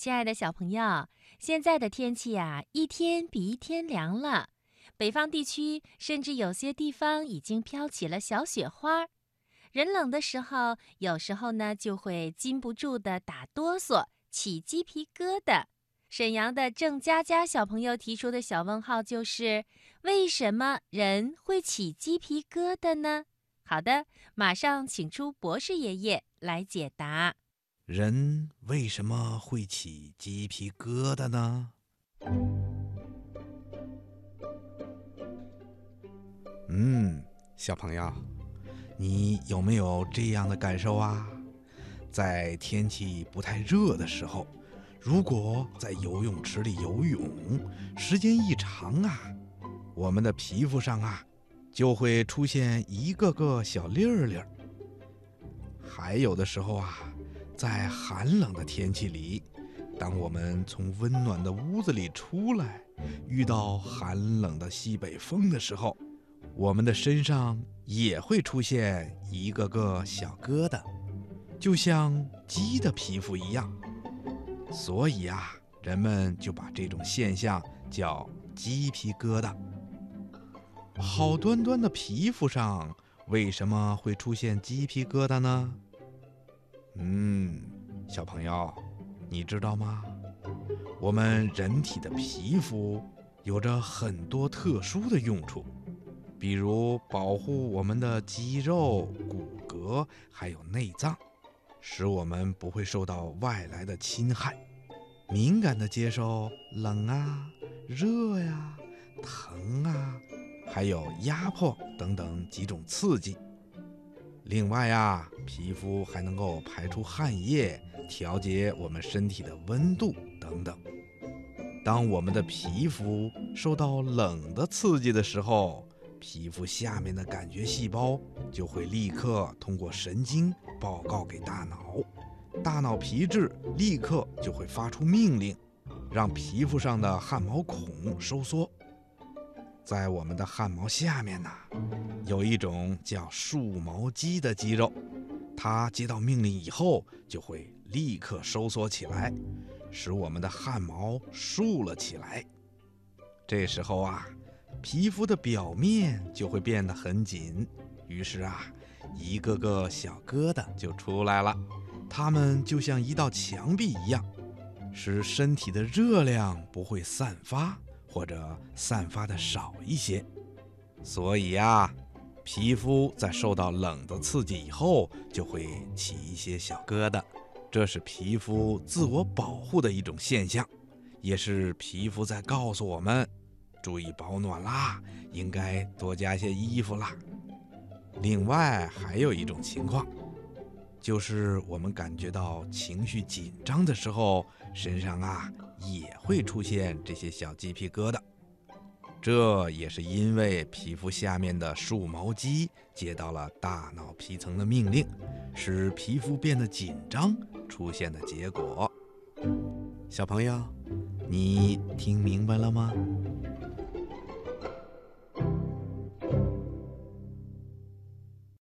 亲爱的小朋友，现在的天气呀，一天比一天凉了。北方地区甚至有些地方已经飘起了小雪花。人冷的时候，有时候呢就会禁不住的打哆嗦，起鸡皮疙瘩。沈阳的郑佳佳小朋友提出的小问号就是：为什么人会起鸡皮疙瘩呢？好的，马上请出博士爷爷来解答。人为什么会起鸡皮疙瘩呢？嗯，小朋友，你有没有这样的感受啊？在天气不太热的时候，如果在游泳池里游泳时间一长啊，我们的皮肤上啊。就会出现一个个小粒儿粒儿。还有的时候啊，在寒冷的天气里，当我们从温暖的屋子里出来，遇到寒冷的西北风的时候，我们的身上也会出现一个个小疙瘩，就像鸡的皮肤一样。所以啊，人们就把这种现象叫鸡皮疙瘩。好端端的皮肤上为什么会出现鸡皮疙瘩呢？嗯，小朋友，你知道吗？我们人体的皮肤有着很多特殊的用处，比如保护我们的肌肉、骨骼还有内脏，使我们不会受到外来的侵害，敏感的接受冷啊、热呀、疼啊。还有压迫等等几种刺激。另外呀，皮肤还能够排出汗液，调节我们身体的温度等等。当我们的皮肤受到冷的刺激的时候，皮肤下面的感觉细胞就会立刻通过神经报告给大脑，大脑皮质立刻就会发出命令，让皮肤上的汗毛孔收缩。在我们的汗毛下面呢，有一种叫竖毛肌的肌肉，它接到命令以后就会立刻收缩起来，使我们的汗毛竖了起来。这时候啊，皮肤的表面就会变得很紧，于是啊，一个个小疙瘩就出来了。它们就像一道墙壁一样，使身体的热量不会散发。或者散发的少一些，所以呀，皮肤在受到冷的刺激以后，就会起一些小疙瘩，这是皮肤自我保护的一种现象，也是皮肤在告诉我们，注意保暖啦，应该多加些衣服啦。另外还有一种情况。就是我们感觉到情绪紧张的时候，身上啊也会出现这些小鸡皮疙瘩，这也是因为皮肤下面的竖毛肌接到了大脑皮层的命令，使皮肤变得紧张出现的结果。小朋友，你听明白了吗？